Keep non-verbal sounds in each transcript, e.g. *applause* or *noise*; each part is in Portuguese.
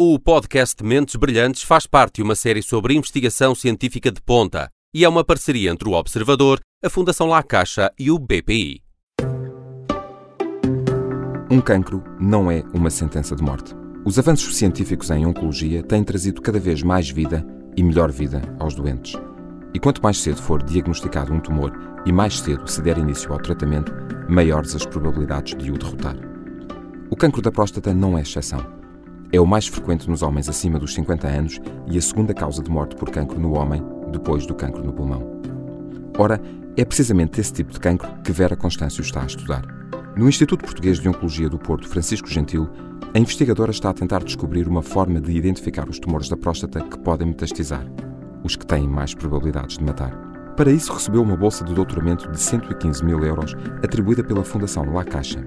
O podcast Mentes Brilhantes faz parte de uma série sobre investigação científica de ponta e é uma parceria entre o Observador, a Fundação La Caixa e o BPI. Um cancro não é uma sentença de morte. Os avanços científicos em oncologia têm trazido cada vez mais vida e melhor vida aos doentes. E quanto mais cedo for diagnosticado um tumor e mais cedo se der início ao tratamento, maiores as probabilidades de o derrotar. O cancro da próstata não é exceção. É o mais frequente nos homens acima dos 50 anos e a segunda causa de morte por cancro no homem, depois do cancro no pulmão. Ora, é precisamente esse tipo de cancro que Vera Constâncio está a estudar. No Instituto Português de Oncologia do Porto Francisco Gentil, a investigadora está a tentar descobrir uma forma de identificar os tumores da próstata que podem metastizar, os que têm mais probabilidades de matar. Para isso, recebeu uma bolsa de doutoramento de 115 mil euros atribuída pela Fundação La Caixa.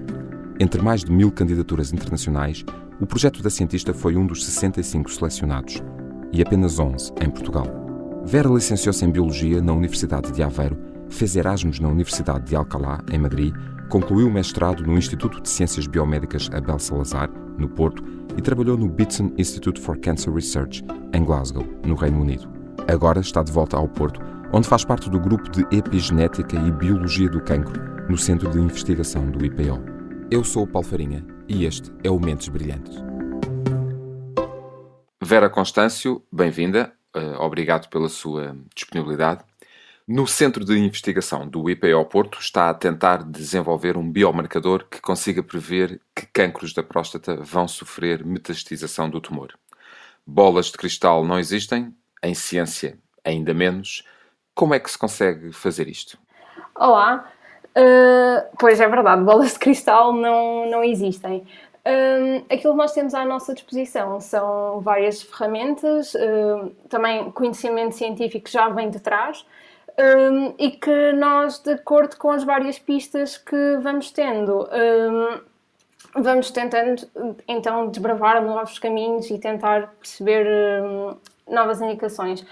Entre mais de mil candidaturas internacionais, o projeto da cientista foi um dos 65 selecionados, e apenas 11 em Portugal. Vera licenciou-se em Biologia na Universidade de Aveiro, fez Erasmus na Universidade de Alcalá, em Madrid, concluiu o mestrado no Instituto de Ciências Biomédicas Abel Salazar, no Porto, e trabalhou no Bitson Institute for Cancer Research, em Glasgow, no Reino Unido. Agora está de volta ao Porto, onde faz parte do grupo de Epigenética e Biologia do Cancro, no Centro de Investigação do IPO. Eu sou o Paulo Farinha e este é o Mentes Brilhantes. Vera Constâncio, bem-vinda. Uh, obrigado pela sua disponibilidade. No Centro de Investigação do IPO Porto está a tentar desenvolver um biomarcador que consiga prever que cancros da próstata vão sofrer metastização do tumor. Bolas de cristal não existem, em ciência ainda menos. Como é que se consegue fazer isto? Olá, Uh, pois é verdade, bolas de cristal não, não existem. Um, aquilo que nós temos à nossa disposição são várias ferramentas, uh, também conhecimento científico já vem de trás, um, e que nós, de acordo com as várias pistas que vamos tendo, um, vamos tentando então desbravar novos caminhos e tentar perceber novas indicações.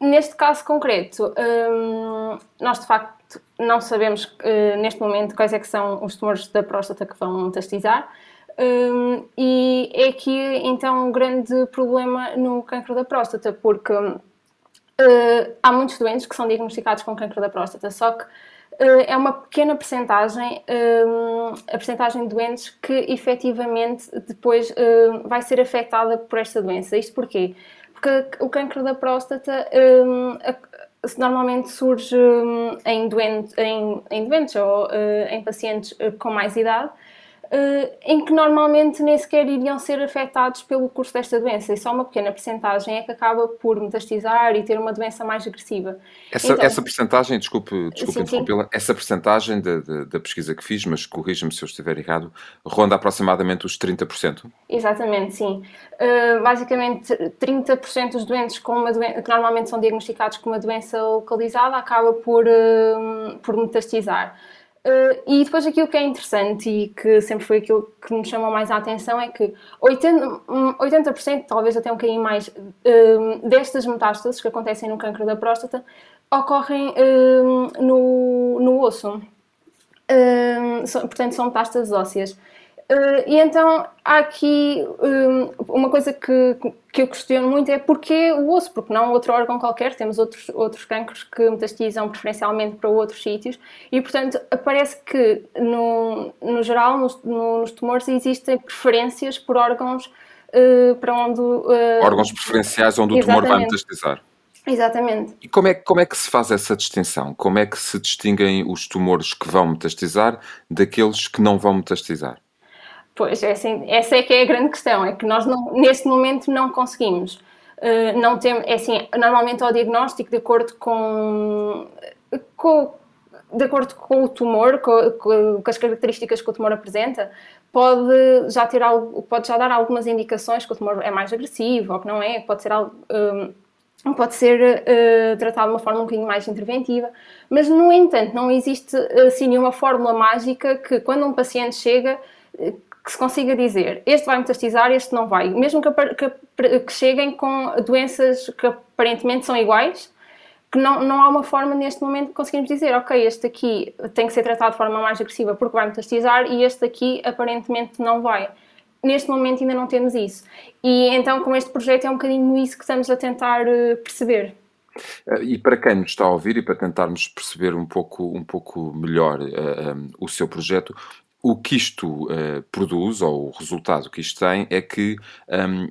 neste caso concreto, nós de facto não sabemos uh, neste momento quais é que são os tumores da próstata que vão metastizar. Um, e é aqui então um grande problema no cancro da próstata, porque uh, há muitos doentes que são diagnosticados com cancro da próstata, só que uh, é uma pequena percentagem, um, a percentagem de doentes que efetivamente depois uh, vai ser afetada por esta doença. Isto porquê? Porque o cancro da próstata um, normalmente surge hum, em, doente, em, em doentes ou uh, em pacientes uh, com mais idade em que normalmente nem sequer iriam ser afetados pelo curso desta doença e só uma pequena percentagem é que acaba por metastizar e ter uma doença mais agressiva. Essa, então, essa percentagem, desculpe, desculpe interrompê-la, essa percentagem da, da, da, pesquisa que fiz, mas corrija-me se eu estiver errado, ronda aproximadamente os 30%? Exatamente, sim. Uh, basicamente, 30% dos doentes com uma doença, que normalmente são diagnosticados com uma doença localizada acaba por, uh, por metastizar. Uh, e depois aquilo que é interessante e que sempre foi aquilo que me chamou mais a atenção é que 80%, 80% talvez até um bocadinho mais, uh, destas metástases que acontecem no cancro da próstata ocorrem uh, no, no osso. Portanto, são metástases ósseas. Uh, e então há aqui um, uma coisa que, que eu questiono muito é porquê o osso, porque não outro órgão qualquer, temos outros, outros cancros que metastizam preferencialmente para outros sítios e portanto parece que no, no geral nos, nos tumores existem preferências por órgãos uh, para onde... Uh, órgãos preferenciais onde o tumor vai metastizar. Exatamente. E como é, como é que se faz essa distinção? Como é que se distinguem os tumores que vão metastizar daqueles que não vão metastizar? Pois, é assim, essa é que é a grande questão, é que nós não, neste momento não conseguimos. Uh, não tem, é assim, normalmente ao diagnóstico, de acordo com, com de acordo com o tumor, com, com, as características que o tumor apresenta, pode já ter algo, pode já dar algumas indicações que o tumor é mais agressivo ou que não é, pode ser algo, um, pode ser uh, tratado de uma forma um bocadinho mais interventiva, mas no entanto não existe assim nenhuma fórmula mágica que quando um paciente chega que se consiga dizer este vai metastizar, este não vai, mesmo que, que, que, cheguem com doenças que aparentemente são iguais, que não, não há uma forma neste momento de conseguirmos dizer, ok, este aqui tem que ser tratado de forma mais agressiva porque vai metastizar e este aqui aparentemente não vai. neste momento ainda não temos isso. E então, com este projeto, é um bocadinho isso que estamos a tentar uh, perceber. Uh, e para quem nos está a ouvir e para tentarmos perceber um pouco, um pouco melhor uh, um, o seu projeto, o que isto produz, ou o resultado que isto tem, é que um,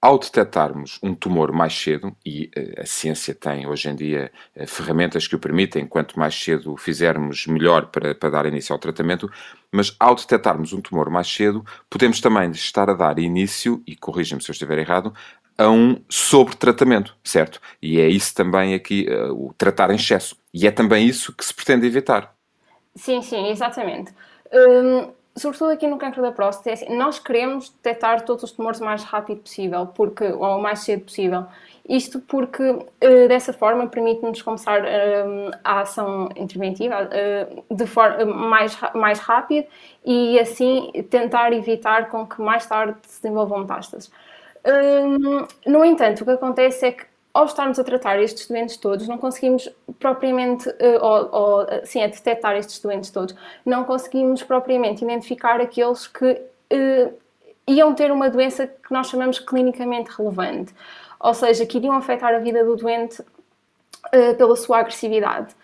ao detectarmos um tumor mais cedo, e uh, a ciência tem hoje em dia uh, ferramentas que o permitem, quanto mais cedo fizermos, melhor para, para dar início ao tratamento, mas ao detectarmos um tumor mais cedo, podemos também estar a dar início, e corrija-me se eu estiver errado, a um sobre-tratamento, certo? E é isso também aqui, uh, o tratar em excesso. E é também isso que se pretende evitar. Sim, sim, exatamente. Hum, sobretudo aqui no cancro da próstata, é assim, nós queremos detectar todos os tumores o mais rápido possível, porque, ou o mais cedo possível. Isto porque, uh, dessa forma, permite-nos começar uh, a ação interventiva uh, de forma mais, mais rápida e, assim, tentar evitar com que mais tarde se desenvolvam metástases. no entanto, o que acontece é que ao estarmos a tratar estes doentes todos, não conseguimos propriamente, uh, ou, ou sim, a detectar estes doentes todos, não conseguimos propriamente identificar aqueles que uh, iam ter uma doença que nós chamamos clinicamente relevante, ou seja, que iriam afetar a vida do doente uh, pela sua agressividade.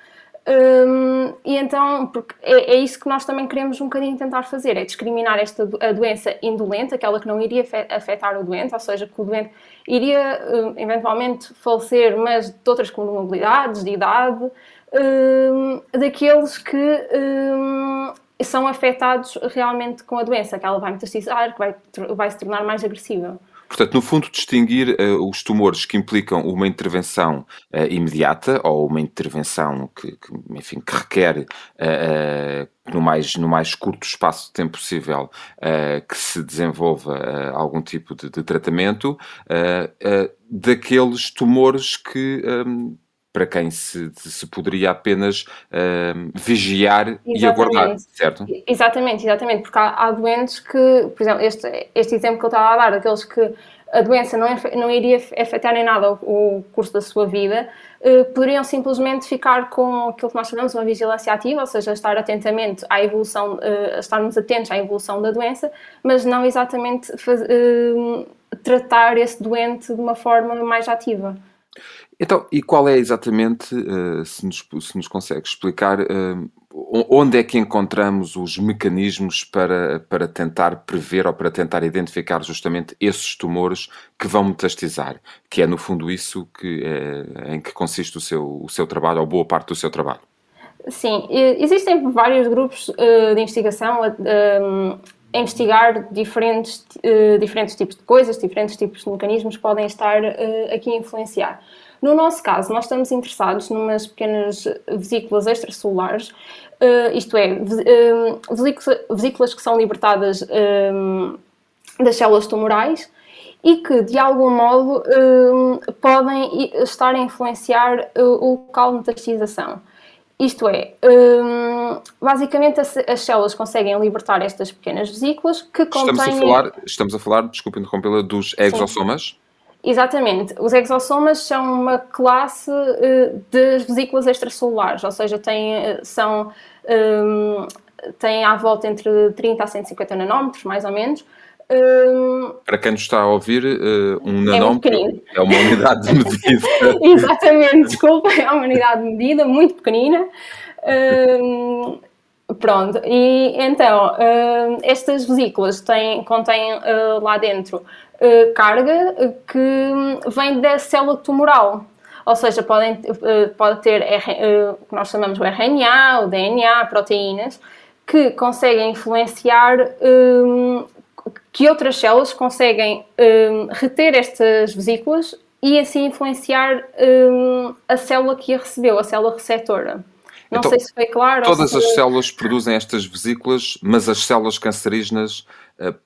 Um, e então, porque é, é, isso que nós também queremos um bocadinho tentar fazer, é discriminar esta a doença indolente, aquela que não iria afetar o doente, ou seja, que o doente iria um, eventualmente falecer, mas de outras comorbilidades, de idade, um, daqueles que são afetados realmente com a doença, que ela vai metastizar, que vai, vai se tornar mais agressiva. Portanto, no fundo, distinguir uh, os tumores que implicam uma intervenção uh, imediata ou uma intervenção que, que enfim, que requer uh, no mais, no mais curto espaço de tempo possível que se desenvolva algum tipo de, de tratamento, daqueles tumores que um, para quem se, se poderia apenas uh, vigiar exatamente. e aguardar, certo? Exatamente, exatamente, porque há, há, doentes que, por exemplo, este, este exemplo que eu estava a dar, daqueles que a doença não, não iria afetar em nada o, o curso da sua vida, uh, poderiam simplesmente ficar com aquilo que nós chamamos uma vigilância ativa, ou seja, estar atentamente à evolução, uh, estarmos atentos à evolução da doença, mas não exatamente faz, uh, tratar esse doente de uma forma mais ativa. Então, e qual é exatamente, uh, se, nos, se nos consegue explicar, uh, onde é que encontramos os mecanismos para, para tentar prever ou para tentar identificar justamente esses tumores que vão metastizar? Que é, no fundo, isso que, é, em que consiste o seu, o seu trabalho, ou boa parte do seu trabalho. Sim, existem vários grupos uh, de investigação a, a investigar diferentes, diferentes tipos de coisas, diferentes tipos de mecanismos podem estar aqui a influenciar. No nosso caso, nós estamos interessados numas pequenas vesículas extracelulares, uh, isto é, uh, vesículas que são libertadas uh, das células tumorais e que, de algum modo, podem estar a influenciar o local de metastização. Isto é, basicamente as, as, células conseguem libertar estas pequenas vesículas que contêm... Estamos a falar, estamos a falar desculpe interrompê-la, dos exossomas? Sim. Exatamente. Os exossomas são uma classe uh, de vesículas extracelulares, ou seja, têm, eh, são, um, têm à volta entre 30 a 150 nanómetros, mais ou menos. Um, Para quem nos está a ouvir, uh, um é nanómetro é, é, uma unidade de medida. *laughs* Exatamente, desculpa, é uma unidade de medida muito pequenina. Um, Pronto, e então estas vesículas têm, contêm uh, lá dentro uh, carga que vem da célula tumoral. Ou seja, podem, pode ter o que nós chamamos o RNA, o DNA, proteínas, que conseguem influenciar um, que outras células conseguem um, reter estas vesículas e assim influenciar um, a célula que a recebeu, a célula receptora. Não então, sei se foi claro. Todas se... as células produzem estas vesículas, mas as células cancerígenas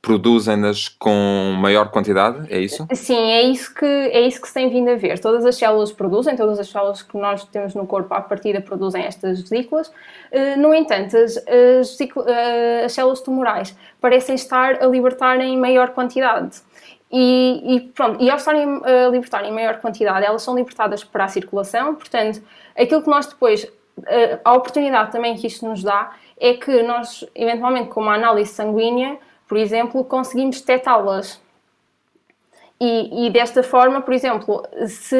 produzem-nas com maior quantidade, é isso? Sim, é isso, que, é isso que se tem vindo a ver. Todas as células produzem, todas as células que nós temos no corpo à partida produzem estas vesículas. Uh, no entanto, as, as, uh, as células tumorais parecem estar a libertar em maior quantidade. E, e, pronto, e ao estarem a libertar em maior quantidade, elas são libertadas para a circulação, portanto, aquilo que nós depois a oportunidade também que isto nos dá é que nós, eventualmente, com uma análise sanguínea, por exemplo, conseguimos detectá-las. E, e, desta forma, por exemplo, se,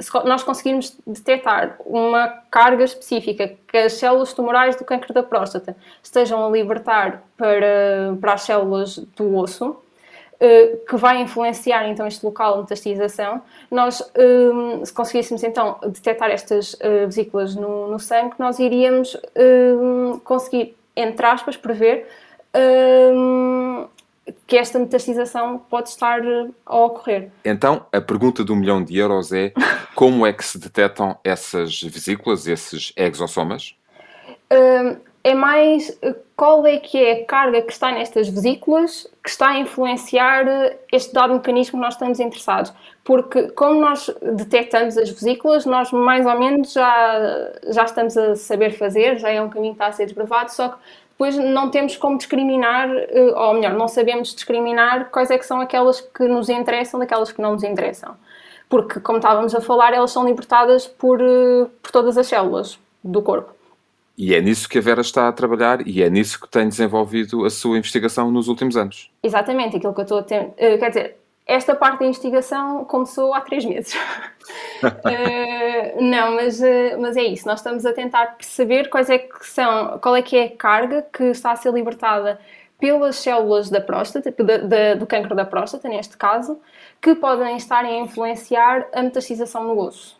se, nós conseguirmos detectar uma carga específica que as células tumorais do câncer da próstata estejam a libertar para, para as células do osso, eh, que vai influenciar então este local de metastização, nós, eh, se conseguíssemos então detectar estas eh, vesículas no, no sangue, nós iríamos conseguir, entre aspas, prever que esta metastização pode estar a ocorrer. Então, a pergunta do milhão de euros é como é que se detectam essas vesículas, esses exossomas? é mais eh, qual é que é a carga que está nestas vesículas que está a influenciar eh, este dado mecanismo que nós estamos interessados. Porque como nós detectamos as vesículas, nós mais ou menos já, já estamos a saber fazer, já é um caminho que está a ser desbravado, só que depois não temos como discriminar, eh, ou melhor, não sabemos discriminar quais é que são aquelas que nos interessam daquelas que não nos interessam. Porque, como estávamos a falar, elas são libertadas por, por todas as células do corpo. E é nisso que a Vera está a trabalhar e é nisso que tem desenvolvido a sua investigação nos últimos anos. Exatamente, aquilo que eu estou a ter. Uh, quer dizer, esta parte da investigação começou há três meses. uh, *laughs* não, mas, uh, mas é isso. Nós estamos a tentar perceber quais é que são, qual é que é a carga que está a ser libertada pelas células da próstata, da, da, do cancro da próstata, neste caso, que podem estar a influenciar a metastização no osso.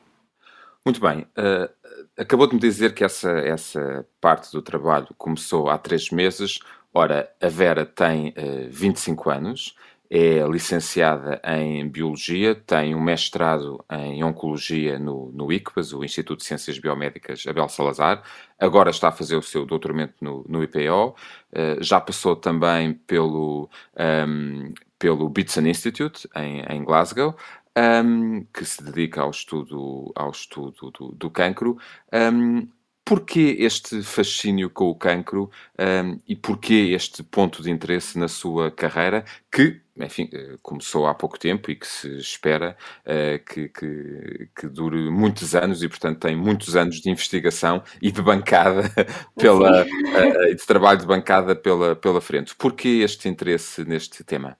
Muito bem. Uh, acabou de me dizer que essa, essa parte do trabalho começou há três meses. Ora, a Vera tem uh, 25 anos, é licenciada em Biologia, tem um mestrado em Oncologia no, no ICBAS, o Instituto de Ciências Biomédicas Abel Salazar. Agora está a fazer o seu doutoramento no, no IPO. Uh, já passou também pelo, um, ehm, pelo Bitson Institute, em, em Glasgow um, que se dedica ao estudo, ao estudo do, do cancro. Um, porquê este fascínio com o cancro um, e porquê este ponto de interesse na sua carreira que, enfim, eh, começou há pouco tempo e que se espera uh, que, que, que, dure muitos anos e, portanto, tem muitos anos de investigação e de bancada *laughs* pela, uh, de trabalho de bancada pela, pela frente. Porquê este interesse neste tema?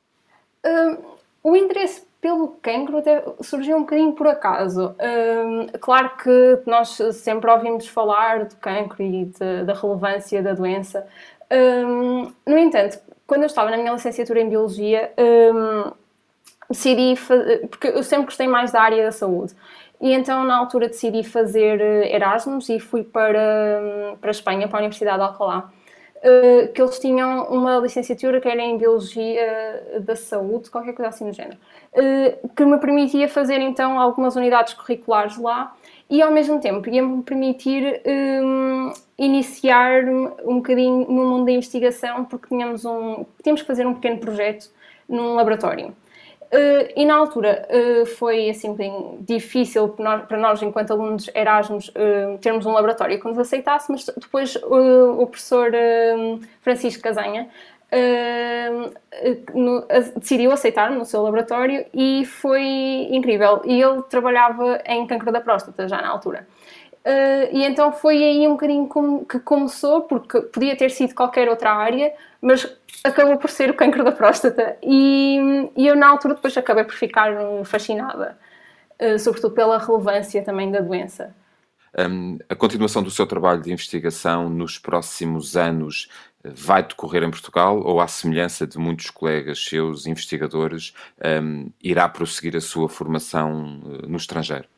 o interesse pelo cancro até surgiu um bocadinho por acaso. Um, claro que nós sempre ouvimos falar do cancro e de, da relevância da doença. Um, no entanto, quando eu estava na minha licenciatura em Biologia, um, decidi fazer, porque eu sempre gostei mais da área da saúde. E então, na altura, decidi fazer eh, Erasmus e fui para, para a Espanha, para a Universidade de Alcalá. Uh, que eles tinham uma licenciatura que era em Biologia da Saúde, qualquer coisa assim do género. Eh, que me permitia fazer então algumas unidades curriculares lá e ao mesmo tempo ia-me permitir um, iniciar um bocadinho no mundo da investigação porque tínhamos, um, tínhamos que fazer um pequeno projeto num laboratório. Uh, e na altura uh, foi assim bocadinho difícil para nós, enquanto alunos Erasmus, uh, termos um laboratório que nos aceitasse, mas depois o professor Francisco Casanha no, decidiu aceitar no seu laboratório e foi incrível. E ele trabalhava em câncer da próstata já na altura. E então foi aí um bocadinho com, que começou, porque podia ter sido qualquer outra área, mas acabou por ser o câncer da próstata. E, e eu, na altura, depois acabei por ficar fascinada, uh, sobretudo pela relevância também da doença. Um, a continuação do seu trabalho de investigação nos próximos anos vai decorrer em Portugal ou, à semelhança de muitos colegas seus, investigadores, um, irá prosseguir a sua formação uh, no estrangeiro?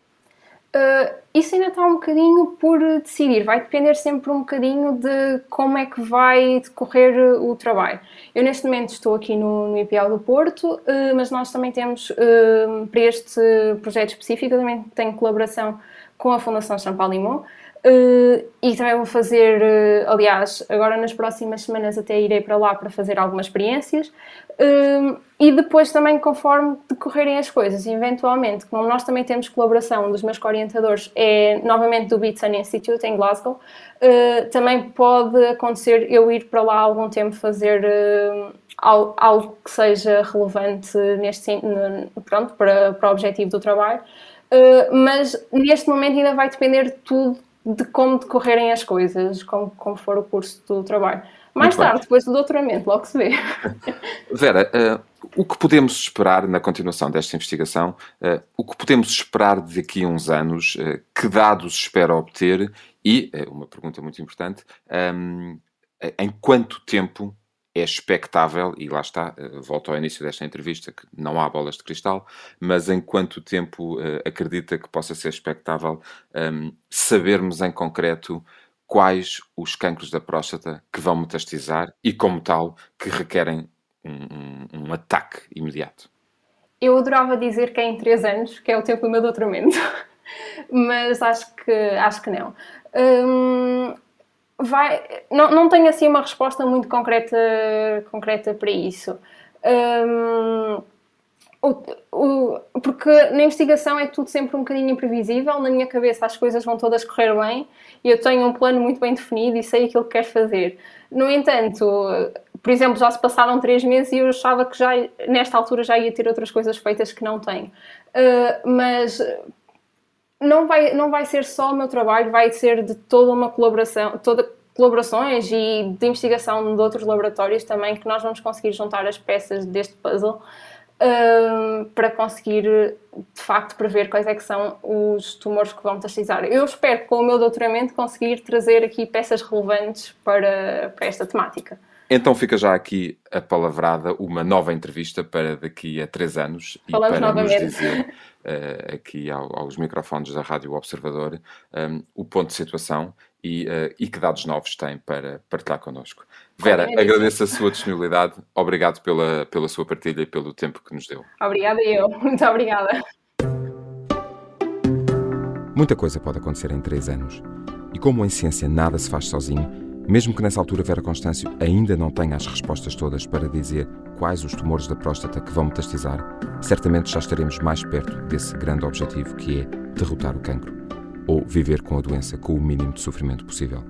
Uh, isso ainda está um bocadinho por decidir, vai depender sempre um bocadinho de como é que vai decorrer o trabalho. Eu neste momento estou aqui no, no IPL do Porto, uh, mas nós também temos, uh, para este projeto específico, também tenho colaboração com a Fundação Champalimau, Uh, e também vou fazer, uh, aliás, agora nas próximas semanas até irei para lá para fazer algumas experiências uh, e depois também conforme decorrerem as coisas, eventualmente, como nós também temos colaboração dos meus orientadores é novamente do Beatson Institute em Glasgow, também pode acontecer eu ir para lá algum tempo fazer algo, algo, que seja relevante neste, pronto, para, para o objetivo do trabalho. mas neste momento ainda vai depender de tudo de como decorrerem as coisas, como, como for o curso do trabalho. Mais Muito tarde, bem. depois do doutoramento, logo se vê. *laughs* Vera, uh, o que podemos esperar na continuação desta investigação? Uh, o que podemos esperar daqui a uns anos? Uh, que dados espera obter? E, uma pergunta muito importante, um, em quanto tempo é expectável, e lá está, volto ao início desta entrevista, que não há bolas de cristal, mas em quanto tempo acredita que possa ser expectável um, sabermos em concreto quais os cancros da próstata que vão metastizar e, como tal, que requerem um, um, um ataque imediato? Eu adorava dizer que é em 3 anos, que é o tempo do meu doutoramento, *laughs* mas acho que, acho que não. Hum, vai, não, não tenho assim uma resposta muito concreta, concreta para isso. Hum, o, o, porque na investigação é tudo sempre um bocadinho imprevisível. Na minha cabeça as coisas vão todas correr bem e eu tenho um plano muito bem definido e sei aquilo que quero fazer. No entanto, por exemplo, já se passaram três meses e eu achava que já nesta altura já ia ter outras coisas feitas que não tenho. Uh, mas não vai, não vai ser só o meu trabalho, vai ser de toda uma colaboração, toda colaborações e de investigação de outros laboratórios também que nós vamos conseguir juntar as peças deste puzzle para conseguir de facto prever quais é que são os tumores que vão metastizar. Eu espero com o meu doutoramento conseguir trazer aqui peças relevantes para, para esta temática. Então fica já aqui a palavrada, uma nova entrevista para daqui a três anos Falamos e para novamente. nos dizer uh, aqui ao, aos microfones da Rádio Observador um, o ponto de situação e, uh, e, que dados novos tem para partilhar connosco. Vera, agradeço a sua disponibilidade, obrigado pela, pela sua partilha e pelo tempo que nos deu. Obrigada eu, *laughs* muito obrigada. Muita coisa pode acontecer em três anos. E como em ciência nada se faz sozinho, mesmo que nessa altura Vera Constâncio ainda não tenha as respostas todas para dizer quais os tumores da próstata que vão metastizar, certamente já estaremos mais perto desse grande objetivo que é derrotar o cancro ou viver com a doença com o mínimo de sofrimento possível.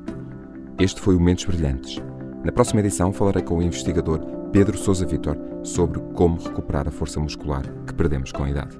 Este foi o Mentes Brilhantes. Na próxima edição falarei com o investigador Pedro Sousa Vitor sobre como recuperar a força muscular que perdemos com a idade.